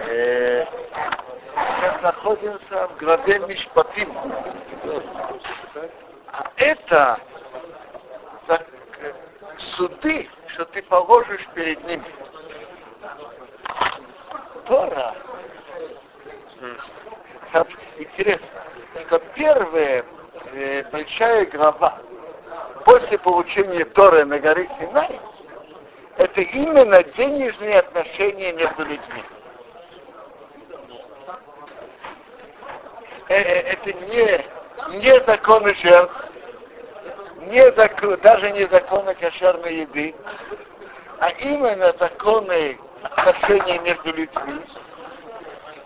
Э, сейчас находимся в главе Мишпатим. А это э, суды, что ты положишь перед ними. Тора. Интересно, что первая э, большая глава после получения Торы на горе Синай, это именно денежные отношения между людьми. Э, э, это не, не законы жертв, не закон, даже не законы кошерной еды, а именно законы отношений между людьми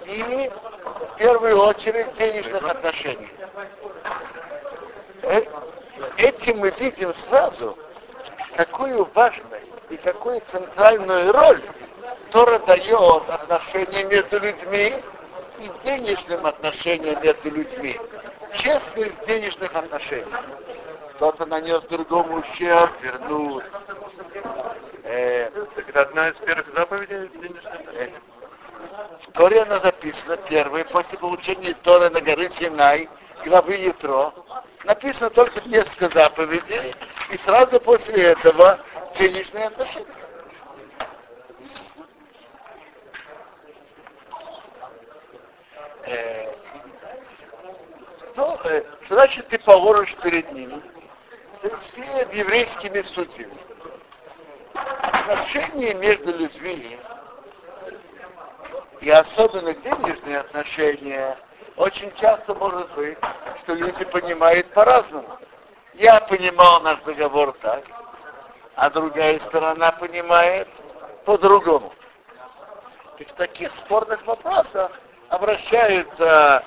и в первую очередь денежных отношений. Э, этим мы видим сразу, какую важность и какую центральную роль Тора дает отношениям между людьми и денежным отношениям между людьми. Честность денежных отношений. Кто-то нанес другому ущерб, вернуть. Э, так это одна из первых заповедей денежных э, в Торе она записана первой, после получения Торы на горе Синай, главы Ятро, написано только несколько заповедей, и сразу после этого денежные отношения. Э, ну, э, значит ты положишь перед ними? Перед еврейскими судьями. Отношения между людьми и особенно денежные отношения очень часто может быть, что люди понимают по-разному. Я понимал наш договор так, а другая сторона понимает по-другому. И в таких спорных вопросах обращаются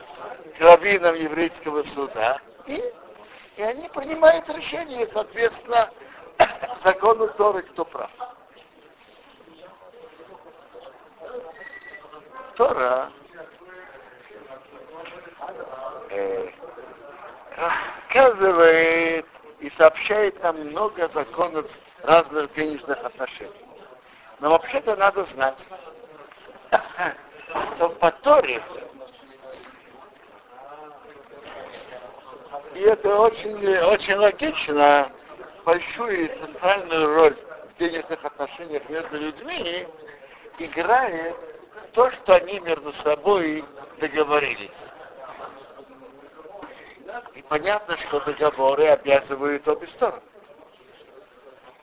к раввинам еврейского суда, и, и они принимают решение, соответственно, закону Торы, кто прав. Тора э, рассказывает и сообщает нам много законов разных денежных отношений. Но вообще-то надо знать, что по Торе и это очень, очень логично, большую центральную роль в денежных отношениях между людьми играет то, что они между собой договорились. И понятно, что договоры обязывают обе стороны.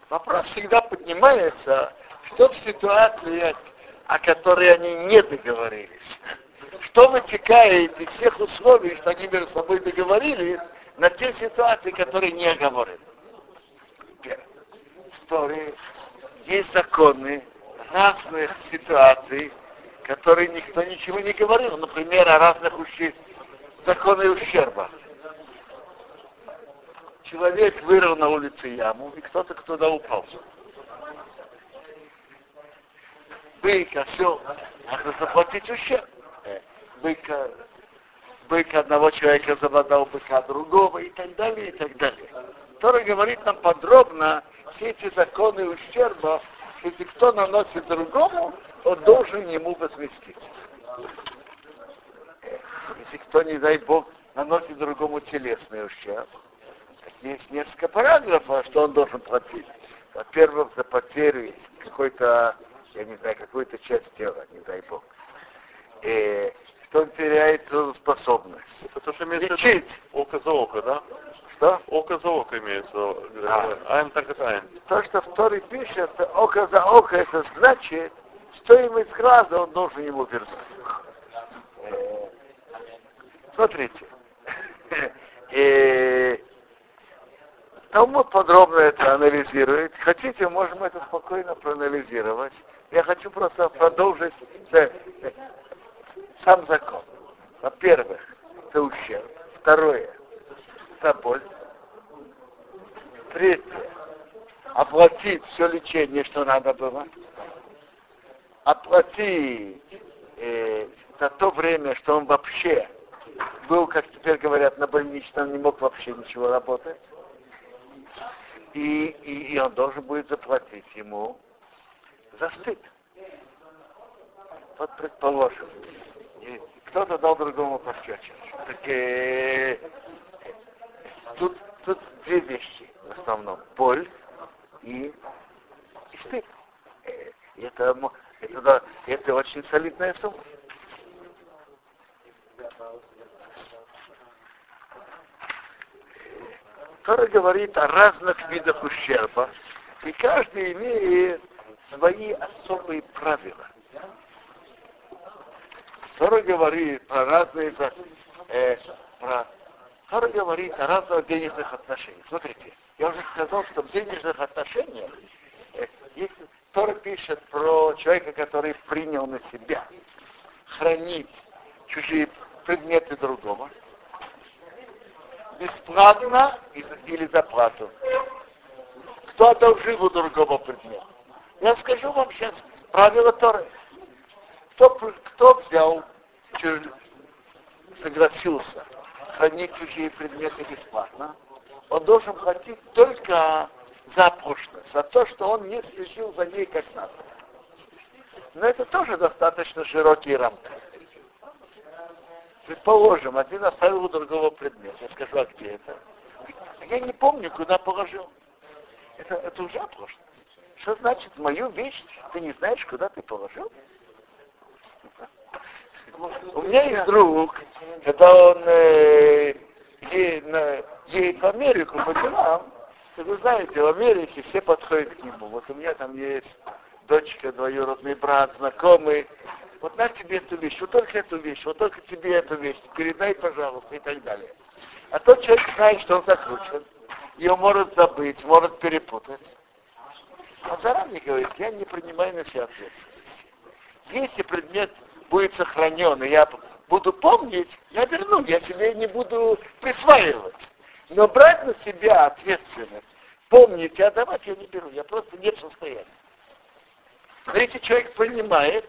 Вопрос всегда поднимается, что в ситуации, о которой они не договорились. Что вытекает из тех условий, что они между собой договорились, на те ситуации, которые не оговорены. Второе, есть законы разных ситуаций, которые никто ничего не говорил. Например, о разных ущерб... законах ущерба. Человек вырыл на улице яму, и кто-то туда упал. Бык, осел, надо заплатить ущерб. Э, быка, бык одного человека забодал быка другого и так далее, и так далее. Который говорит нам подробно все эти законы ущерба, если кто наносит другому, он должен ему возместить. Э, если кто, не дай Бог, наносит другому телесный ущерб, есть несколько параграфов, что он должен платить. Во-первых, за потерю какой-то, я не знаю, какую-то часть тела, не дай Бог. И что он теряет способность. Это то, что имеется Лечить. Око за око, да? Что? Око за око имеется. А. Айн так это айн. То, что в Торе пишется, око за око, это значит, стоимость глаза он должен ему вернуть. Э, смотрите. И Талмуд подробно это анализирует. Хотите, можем это спокойно проанализировать. Я хочу просто продолжить сам закон. Во-первых, это ущерб. Второе, это боль. Третье, оплатить все лечение, что надо было. Оплатить э, за то время, что он вообще был, как теперь говорят, на больничном, не мог вообще ничего работать и, и, и он должен будет заплатить ему за стыд. Вот предположим, кто-то дал другому пощечину. Так э, тут, тут две вещи в основном. Боль и, и стыд. Э, это, это, да, это очень солидная сумма. Тора говорит о разных видах ущерба, и каждый имеет свои особые правила. Тора говорит про разные э, про Тора говорит о разных денежных отношениях. Смотрите, я уже сказал, что в денежных отношениях э, если Тора пишет про человека, который принял на себя хранить чужие предметы другого, бесплатно или за плату. Кто одолжил у другого предмета? Я скажу вам сейчас правило Торы. Кто, кто взял, согласился хранить чужие предметы бесплатно, он должен платить только за пошлость, за то, что он не следил за ней как надо. Но это тоже достаточно широкие рамки. Предположим, один оставил у другого предмет. Я скажу, а где это? Я не помню, куда положил. Это, это уже оплошность. Что значит, мою вещь ты не знаешь, куда ты положил? У меня есть друг, когда он э, едет, на, едет в Америку по делам, вы знаете, в Америке все подходят к нему. Вот у меня там есть дочка, двоюродный брат, знакомый. Вот на тебе эту вещь, вот только эту вещь, вот только тебе эту вещь, передай, пожалуйста, и так далее. А тот человек знает, что он закручен, он может забыть, может перепутать. Он заранее говорит, я не принимаю на себя ответственность. Если предмет будет сохранен, и я буду помнить, я верну, я себе не буду присваивать. Но брать на себя ответственность, помнить и отдавать я не беру, я просто не в состоянии. Но если человек понимает,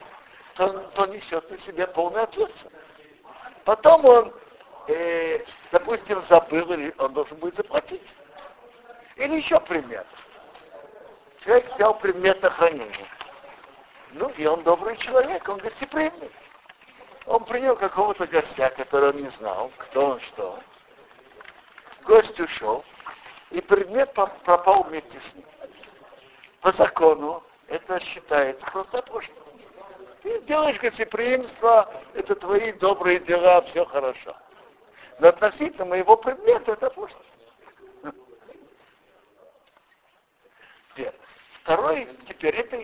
то, то несет на себя полную ответственность. Потом он, э, допустим, забыл, или он должен будет заплатить. Или еще пример. Человек взял предмет на хранение. Ну, и он добрый человек, он гостеприимный. Он принял какого-то гостя, который он не знал, кто он, что. Гость ушел, и предмет пропал вместе с ним. По закону это считается просто пошлость. Ты делаешь гостеприимство, это твои добрые дела, все хорошо. Но относительно моего предмета это пошлость. Второй, теперь это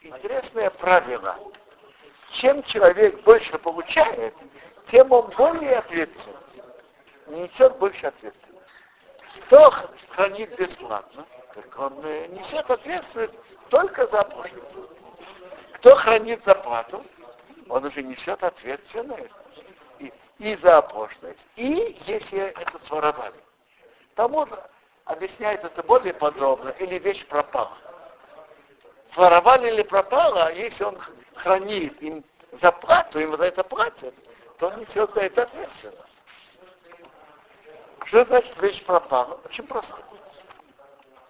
интересное правило. Чем человек больше получает, тем он более ответственен. Несет больше ответственности. Кто хранит бесплатно, так он э, несет ответственность только за пошлицу. Кто хранит зарплату, он уже несет ответственность и, и за оплошность, и если это своровали. Тому объясняет это более подробно, или вещь пропала своровали или пропало, а если он хранит им заплату, им за это платят, то он несет за это ответственность. Что значит вещь пропала? Очень просто.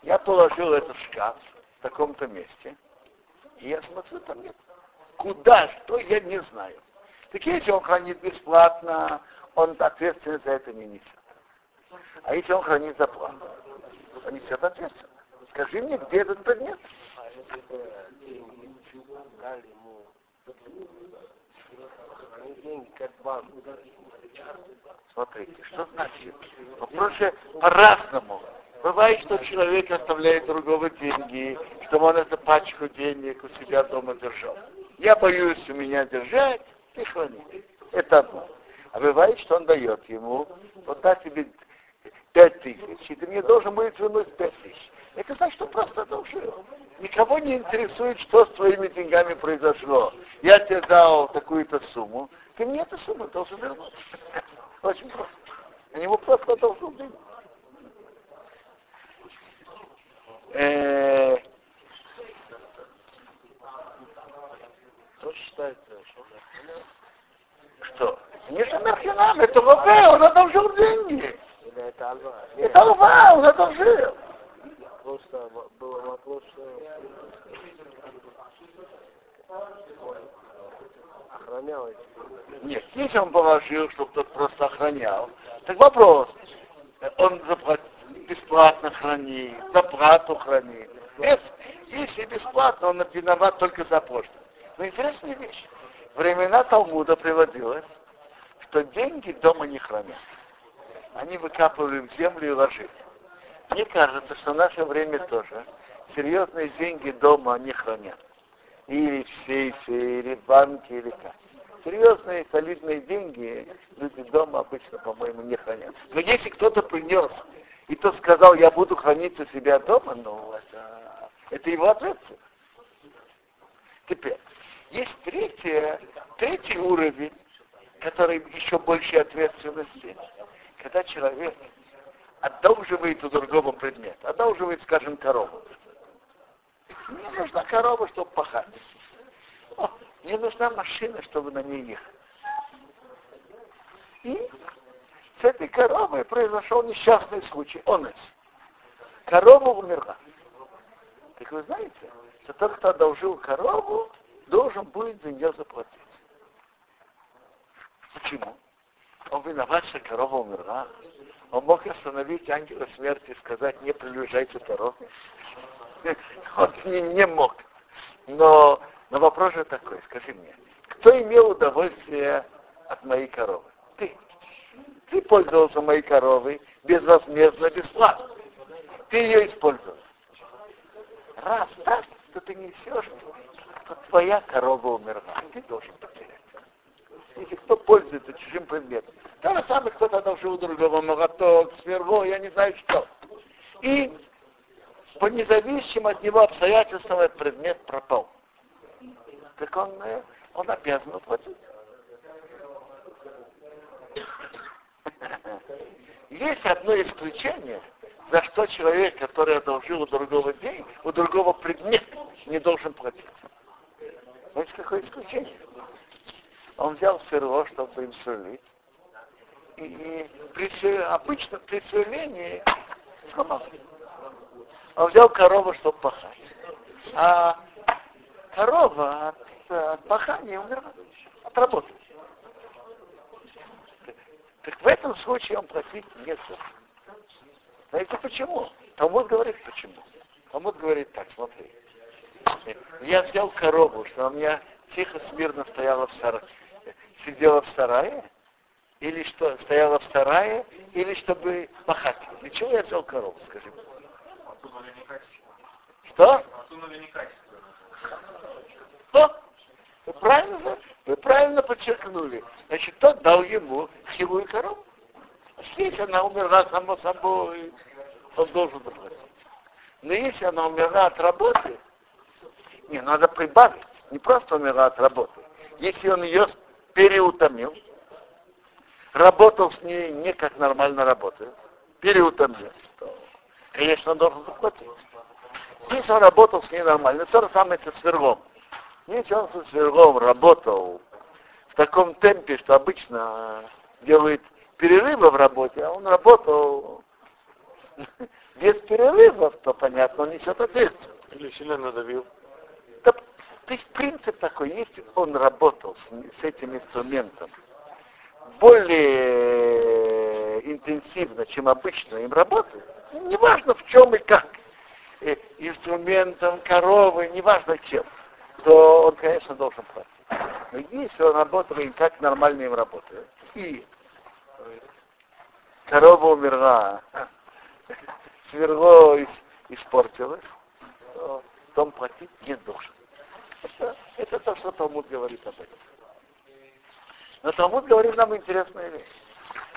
Я положил этот шкаф в таком-то месте, и я смотрю, там нет. Куда, что, я не знаю. Так если он хранит бесплатно, он ответственность за это не несет. А если он хранит за плату, он несет ответственность. Скажи мне, где этот предмет? Если дали ему деньги как банк, Смотрите, что значит? Вопрос по-разному. Бывает, что человек оставляет другого деньги, чтобы он эту пачку денег у себя дома держал. Я боюсь у меня держать, ты храни. Это одно. А бывает, что он дает ему, вот на тебе пять тысяч, и ты мне должен будет вернуть пять тысяч. Это значит, что просто одолжил. Никого не интересует, что с твоими деньгами произошло. Я тебе дал такую-то сумму, ты мне эту сумму должен вернуть. Очень просто. Они ему просто должны деньги. Э, что считается? Что? Не Шамерхинам, это Рубе, он одолжил деньги. Это Алва. Это Алва, он одолжил просто был вопрос, охранял. Нет, если он положил, чтобы тот просто охранял, так вопрос, он заплатил, бесплатно хранит, за плату хранит. Если, если бесплатно, он виноват только за пошлину. Но интересная вещь. Времена Талмуда приводилось, что деньги дома не хранят. Они выкапывали в землю и ложили. Мне кажется, что в наше время тоже серьезные деньги дома не хранят. Или в сейфе, или в банке, или как. Серьезные, солидные деньги люди дома обычно, по-моему, не хранят. Но если кто-то принес, и тот сказал, я буду хранить у себя дома, ну, это, это его ответственность. Теперь, есть третье, третий уровень, который еще больше ответственности. Когда человек одолживает у другого предмет, одолживает, скажем, корову. Мне нужна корова, чтобы пахать. О, мне нужна машина, чтобы на ней ехать. И с этой коровой произошел несчастный случай. Онес. Корова умерла. Так вы знаете, что тот, кто одолжил корову, должен будет за нее заплатить. Почему? Он виноват, что корова умерла. Он мог остановить ангела смерти и сказать, не приближайте дороги. Он не, не мог. Но, но вопрос же такой, скажи мне, кто имел удовольствие от моей коровы? Ты. Ты пользовался моей коровой безвозмездно, бесплатно. Ты ее использовал. Раз так, то ты несешь, то твоя корова умерла. Ты должен потерять. Если кто пользуется чужим предметом. То же самое кто-то одолжил другого молоток, сверво, я не знаю что. И по независимым от него обстоятельствам этот предмет пропал. Так он, э, он обязан уплатить. Есть одно исключение, за что человек, который одолжил у другого день, у другого предмет, не должен платить. Знаете, какое исключение? Он взял сверло, чтобы им сверлить. И при, обычно при сверлении сломал. Он взял корову, чтобы пахать. А корова от, от пахания умерла, от работы. Так в этом случае он платить не должен. Знаете почему? Талмуд говорит почему. Талмуд говорит так, смотри. Я взял корову, что у меня тихо, смирно стояла в сарае, сидела в сарае, или что, стояла в сарае, или чтобы пахать. Для чего я взял корову, скажи мне? Что? Что? Вы правильно, вы правильно подчеркнули. Значит, тот дал ему хилую корову. Если она умерла само собой, он должен заплатить. Но если она умерла от работы, не, надо прибавить. Не просто умерла от работы. Если он ее переутомил, работал с ней не как нормально работает, переутомил, то, конечно, он должен заплатить. Если он работал с ней нормально, то же самое с сверлом. Если он с сверлом работал в таком темпе, что обычно делает перерывы в работе, а он работал без перерывов, то понятно, он несет ответственность. Или сильно надавил. То есть принцип такой, если он работал с, с этим инструментом. Более интенсивно, чем обычно им работает, неважно в чем и как, э, инструментом, коровы, неважно чем, то он, конечно, должен платить. Но если он работает как нормально им работает, и корова умерла, сверло испортилось, то он платить не должен. Это, это то, что Талмуд говорит об этом. Но Талмуд говорит нам интересную вещь,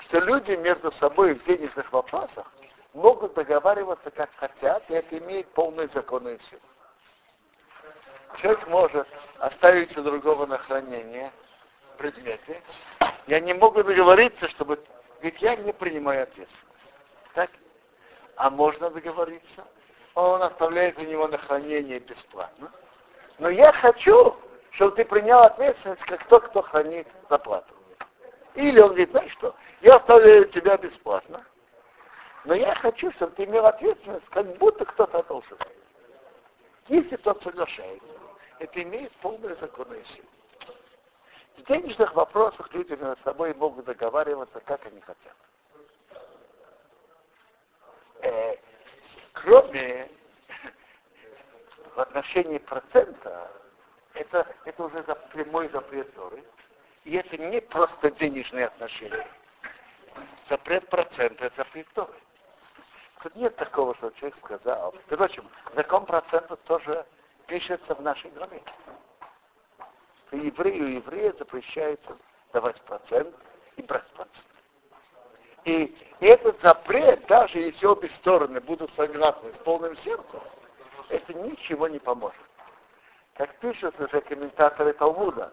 что люди между собой в денежных вопросах могут договариваться как хотят, и это имеет полную законную силу. Человек может оставить у другого на хранение предметы, и они могут договориться, чтобы... Ведь я не принимаю ответственность. Так? А можно договориться. Он оставляет у него на хранение бесплатно. Но я хочу, чтобы ты принял ответственность, как тот, кто хранит заплату. Или он говорит, знаешь что, я оставляю тебя бесплатно, но я хочу, чтобы ты имел ответственность, как будто кто-то должен. Если тот соглашается, это имеет полную законную силу. В денежных вопросах люди между собой могут договариваться, как они хотят. Э, кроме в отношении процента, это, это уже за, прямой запрет Торы. И это не просто денежные отношения. Запрет процента, это запрет Торы. Тут нет такого, что человек сказал. Впрочем, закон процента тоже пишется в нашей главе. Что еврею еврея запрещается давать процент и брать процент. И этот запрет, даже если обе стороны будут согласны с полным сердцем, это ничего не поможет. Как пишут уже комментаторы Талмуда,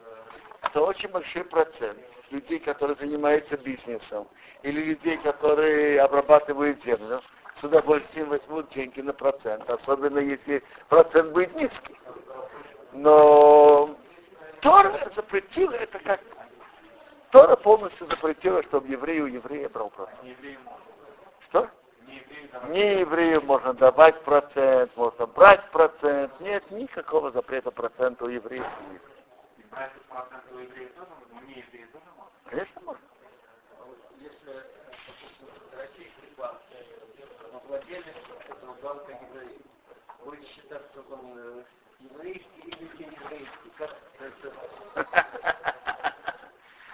что очень большой процент людей, которые занимаются бизнесом, или людей, которые обрабатывают землю, с удовольствием возьмут деньги на процент, особенно если процент будет низкий. Но Тора запретила это как Тора полностью запретила, чтобы еврею у еврея брал процент. Что? Не еврею можно давать процент, можно брать процент. Нет никакого запрета процента у евреев. И брать процент у евреев тоже можно? Не евреев тоже можно? Конечно, можно. Если российский банк, но владелец этого банка еврей, будет считаться он еврейский или не еврейский? Как это?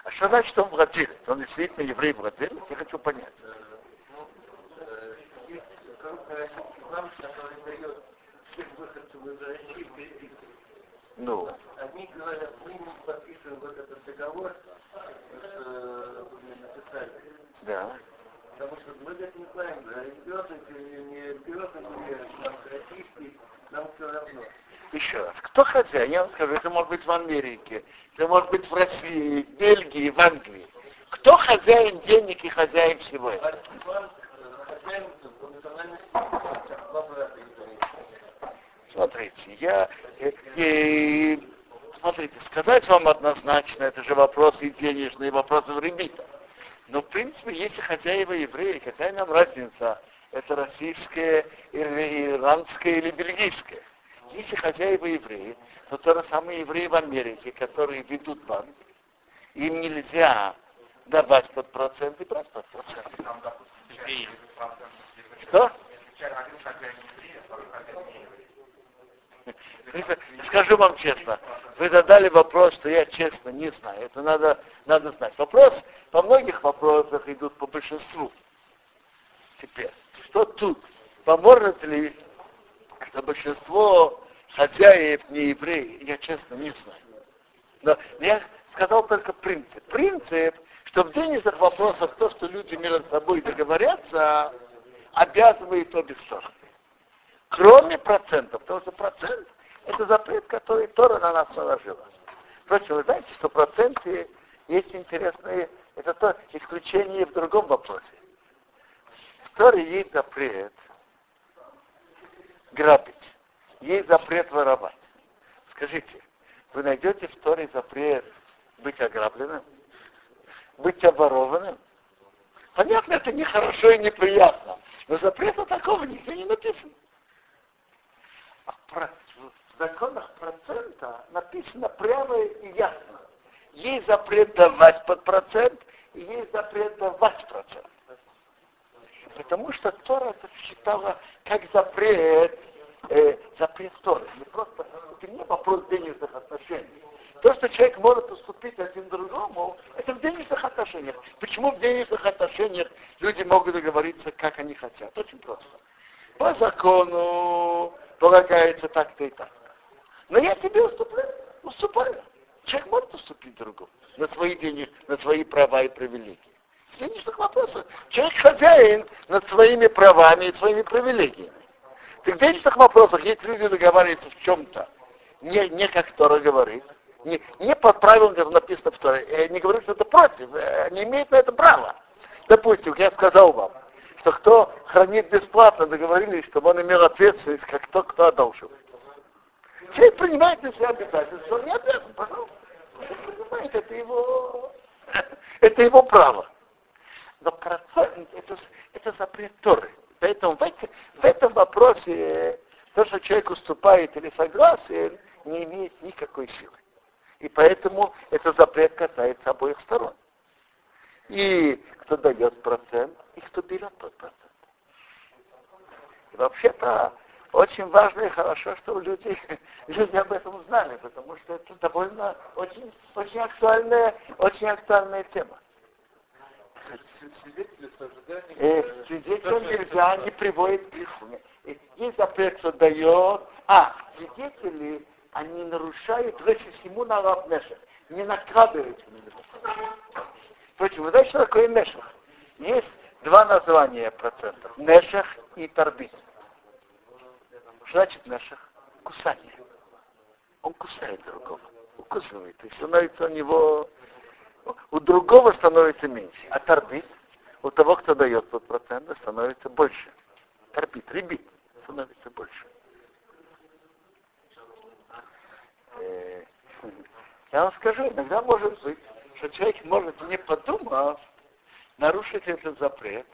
А что значит он владелец? Он действительно еврей владелец? Я хочу понять. Банк, который дает всех выходцев из России кредиты. Ну, Они говорят, мы не подписываем вот этот договор, с, э, написали. да. Потому что мы так не знаем, ребенок или не ребенок, или российский, нам все равно. Еще раз. Кто хозяин? Я вам скажу, это может быть в Америке, это может быть в России, в Бельгии, в Англии. Кто хозяин денег и хозяин всего этого? Альфа банк, хозяин Смотрите, я... э, э, смотрите, сказать вам однозначно, это же вопросы и денежные, вопросы в ребитах. Но, в принципе, если хозяева евреи, какая нам разница, это российское, или иранское, или бельгийское. Если хозяева евреи, то то же самое евреи в Америке, которые ведут банк, им нельзя давать под процент и брать под процент. Что? А. Скажу вам честно, вы задали вопрос, что я честно не знаю. Это надо, надо знать. Вопрос, по многих вопросах идут по большинству. Теперь, что тут? Поможет ли, что большинство хозяев не евреи? Я честно не знаю. Но я сказал только принцип. Принцип, что в денежных вопросах то, что люди между собой договорятся, обязывает обе стороны кроме процентов, потому что процент это запрет, который Тора на нас наложила. Впрочем, вы знаете, что проценты есть интересные, это то исключение в другом вопросе. В Торе есть запрет грабить, есть запрет воровать. Скажите, вы найдете в Торе запрет быть ограбленным, быть обворованным? Понятно, это нехорошо и неприятно, но запрета такого нигде не написано. А про- в законах процента написано прямо и ясно. Есть запрет давать под процент, и есть запрет давать процент. Потому что Тора это считала как запрет, э, запрет Торы. Не просто, это не вопрос денежных отношений. То, что человек может уступить один другому, это в денежных отношениях. Почему в денежных отношениях люди могут договориться, как они хотят? Очень просто. По закону полагается так-то и так. Но я тебе уступаю, уступаю. Человек может уступить другому на свои деньги, на свои права и привилегии. В денежных вопросах человек хозяин над своими правами и своими привилегиями. Так в денежных вопросах, если люди договариваются в чем-то, не, не как Тора говорит, не, не по правилам, как написано в Торе, я не говорю, что это против, э, не имеет на это права. Допустим, я сказал вам, что кто хранит бесплатно, договорились, чтобы он имел ответственность, как тот, кто одолживает. Человек принимает на себя обязательства, он не обязан, пожалуйста. Он принимает, это его, это его право. Но процент это, это запрет Торы. Поэтому в, эти- в этом вопросе то, что человек уступает или согласен, не имеет никакой силы. И поэтому этот запрет касается обоих сторон. И кто дает процент, и кто берет тот процент. И вообще-то очень важно и хорошо, что люди, люди об этом знали, потому что это довольно очень, очень актуальная, очень актуальная тема. Э, свидетелям нельзя, не приводит к греху. Есть запрет, что дает. А, свидетели, они нарушают вещи всему на лапнешах, не накладываются на него. Впрочем, вы знаете, что такое нешах? Есть два названия процентов. Нешах и торбит. Что значит нешах? Кусание. Он кусает другого. Укусывает. И становится у него... У другого становится меньше. А торбит у того, кто дает тот процент, становится больше. Торбит, ребит становится больше. Э, я вам скажу, иногда может быть, что человек может, не подумав, нарушить этот запрет,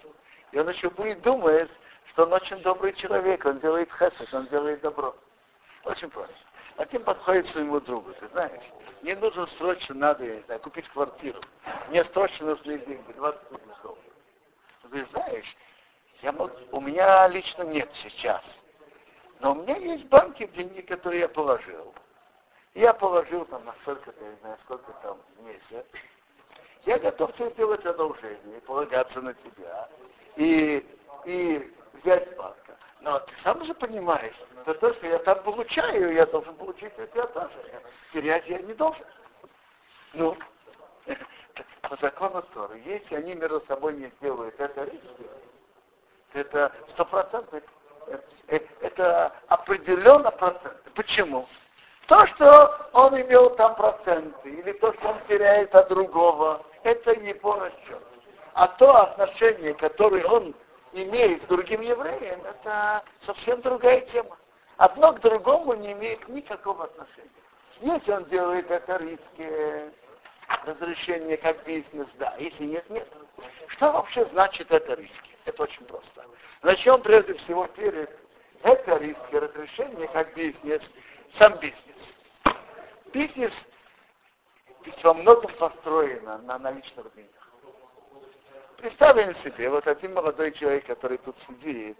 и он еще будет думать, что он очень добрый человек, он делает хесед, он делает добро. Очень просто. А тем подходит своему другу, ты знаешь, мне нужно срочно, надо, я не знаю, купить квартиру. Мне срочно нужны деньги, 20 тысяч долларов. Ты знаешь, я мог, у меня лично нет сейчас. Но у меня есть в банке деньги, которые я положил. Я положил там на сколько-то, я не знаю, сколько там месяц. Я готов тебе сделать одолжение, полагаться на тебя. И, и взять банка. Но ты сам же понимаешь, что то, что я там получаю, я должен получить у тебя тоже. Терять я не должен. Ну, по закону Торы, если они между собой не сделают это риски, это стопроцентно, э, это определенно процент. Почему? То, что он имел там проценты, или то, что он теряет от другого, это его расчет. А то отношение, которое он имеет с другим евреем, это совсем другая тема. Одно к другому не имеет никакого отношения. Если он делает это риски, разрешение как бизнес, да. Если нет, нет. Что вообще значит это риски? Это очень просто. Начнем прежде всего перед это риски, разрешение как бизнес, сам бизнес. Бизнес ведь во многом построено на наличных деньгах. Представим себе, вот один молодой человек, который тут сидит,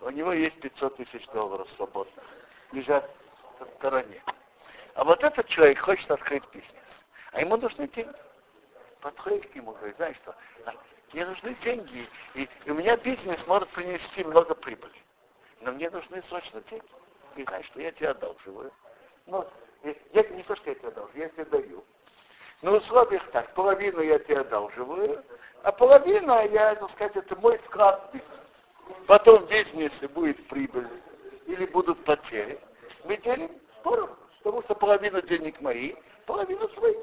у него есть 500 тысяч долларов свободных, лежат в стороне. А вот этот человек хочет открыть бизнес, а ему нужны деньги. Подходит к нему, говорит, знаешь что, мне нужны деньги, и, и у меня бизнес может принести много прибыли, но мне нужны срочно деньги. Знаешь что, я тебе одалживаю. Ну, я не то, что я тебе одалживаю, я тебе даю. На условиях так, половину я тебе одалживаю, а половина, я, так сказать, это мой вклад в бизнес. Потом в бизнесе будет прибыль или будут потери. Мы делим поровну, потому что половина денег мои, половина свои.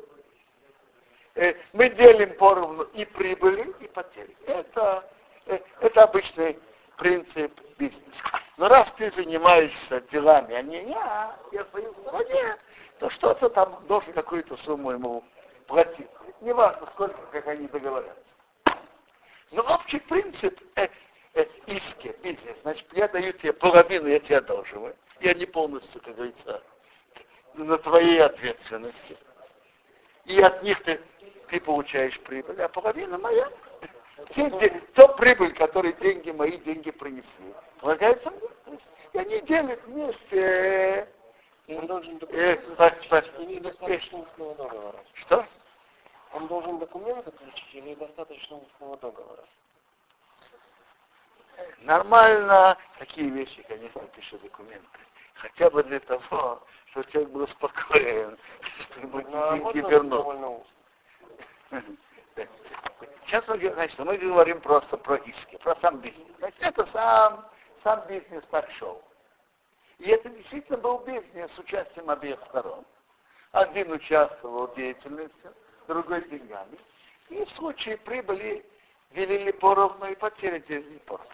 Э, мы делим поровну и прибыли, и потери. Это, э, это обычный принцип бизнеса. Но раз ты занимаешься делами, а не я, я свою стороне, то что-то там должен какую-то сумму ему платить. Неважно, сколько, как они договорятся. Но общий принцип э, э, иски, бизнес, значит, я даю тебе половину, я тебе одолживаю. Я не полностью, как говорится, на твоей ответственности. И от них ты, ты получаешь прибыль, а половина моя. Те, то прибыль, который деньги мои деньги принесли, полагается мне. И они делят вместе. Он должен э, по, по, э, что? Он должен документ заключить или достаточно устного договора? Нормально такие вещи, конечно, пишут документы. Хотя бы для того, чтобы человек был спокоен, что ему ну, деньги вернут. Сейчас мы, значит, мы говорим просто про иски, про сам бизнес. Значит, это сам, сам бизнес так шел. И это действительно был бизнес с участием обеих сторон. Один участвовал в деятельности, другой деньгами. И в случае прибыли делили поровну и потери делили поровну.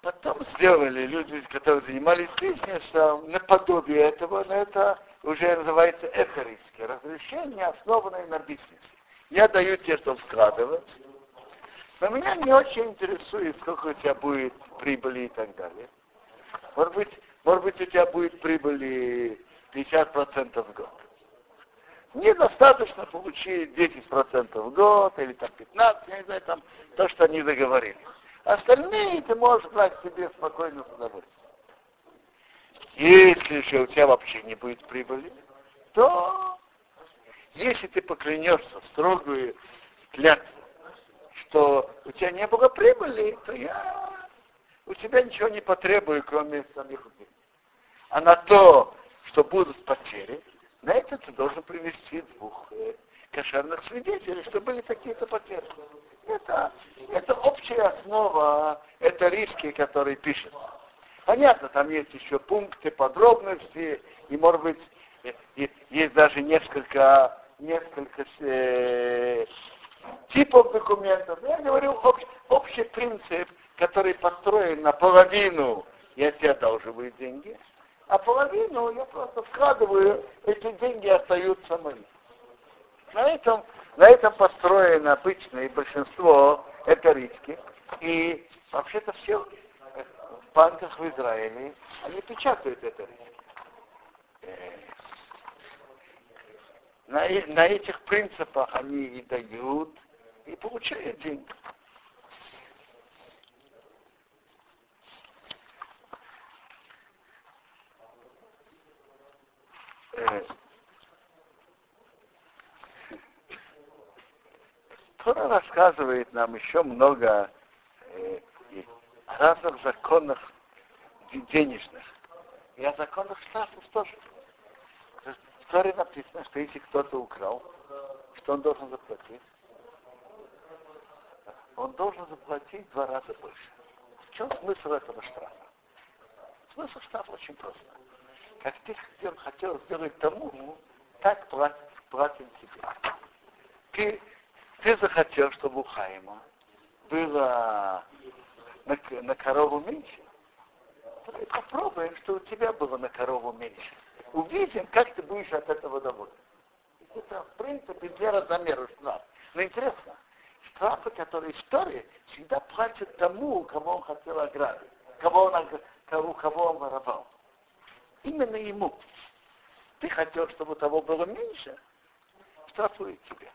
Потом сделали люди, которые занимались бизнесом, наподобие этого, но это уже называется экориски, разрешение, основанное на бизнесе. Я даю тебе, что вкладывать, но меня не очень интересует, сколько у тебя будет прибыли и так далее. Может быть, может быть у тебя будет прибыли 50% в год. Недостаточно получить 10% в год или там 15, я не знаю, там то, что они договорились. Остальные ты можешь брать себе спокойно с удовольствием. Если же у тебя вообще не будет прибыли, то если ты поклянешься строгую клятву, что у тебя не было прибыли, то я у тебя ничего не потребую, кроме самих денег. А на то, что будут потери, на это ты должен привести двух э, кошерных свидетелей, что были такие-то потери. Это, это общая основа, это риски, которые пишет. Понятно, там есть еще пункты, подробности, и, может быть, и, есть даже несколько, несколько э, типов документов. Я говорю общ, общий принцип, который построен на половину, я тебе одалживаю деньги, а половину я просто вкладываю, эти деньги остаются мои. На этом, на этом построено обычное большинство это риски. И вообще-то все в банках в Израиле, они печатают это риски. Э, на, на этих принципах они и дают, и получают деньги. Э, Тора рассказывает нам еще много э, разных законах денежных. И о законах штрафов тоже. Торе написано, что если кто-то украл, что он должен заплатить? Он должен заплатить два раза больше. В чем смысл этого штрафа? Смысл штрафа очень просто. Как ты хотел сделать тому, так платим, платим тебе. Ты, ты захотел, чтобы у Хайма было на, на корову меньше. Попробуем, что у тебя было на корову меньше увидим, как ты будешь от этого доволен. Это, в принципе, мера за меру штраф. Но интересно, штрафы, которые в Торе, всегда платят тому, кого он хотел ограбить, кого он, кого, кого он воровал. Именно ему. Ты хотел, чтобы того было меньше, штрафует тебя.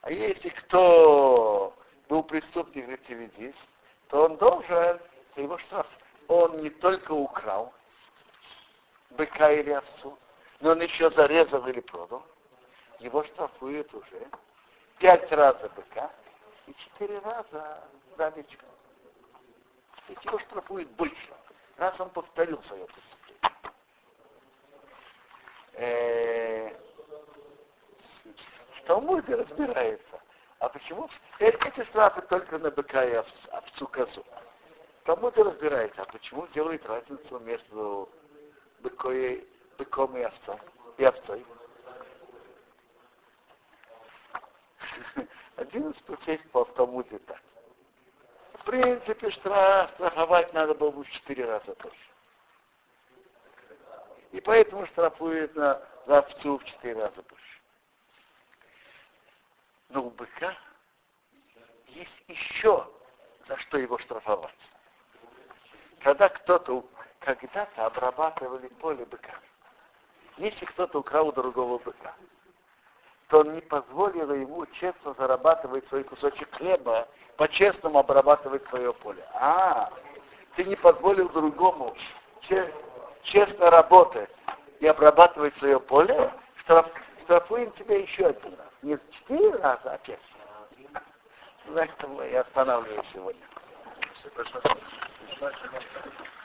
А если кто был преступник рецидивист, то он должен, его штраф, он не только украл, быка или овцу, но он еще зарезал или продал, его штрафуют уже пять раз за быка и четыре раза за овечку. То есть его штрафуют больше, раз он повторил свое преступление. Э, в Талмуде разбирается. А почему эти штрафы только на быка и овцу козу? Талмуде разбирается, а почему делает разницу между быкой, быком и овцом, и овцой. Один из путей по Талмуде так. В принципе, штраф, страховать надо было бы в четыре раза больше. И поэтому штрафует на, за овцу в четыре раза больше. Но у быка есть еще за что его штрафовать. Когда кто-то когда-то обрабатывали поле быка. Если кто-то украл другого быка, то он не позволил ему честно зарабатывать свой кусочек хлеба, по-честному обрабатывать свое поле. А, ты не позволил другому честно работать и обрабатывать свое поле, штраф, штрафуем тебя еще один раз. Не четыре раза, а пять. На этом я останавливаюсь сегодня.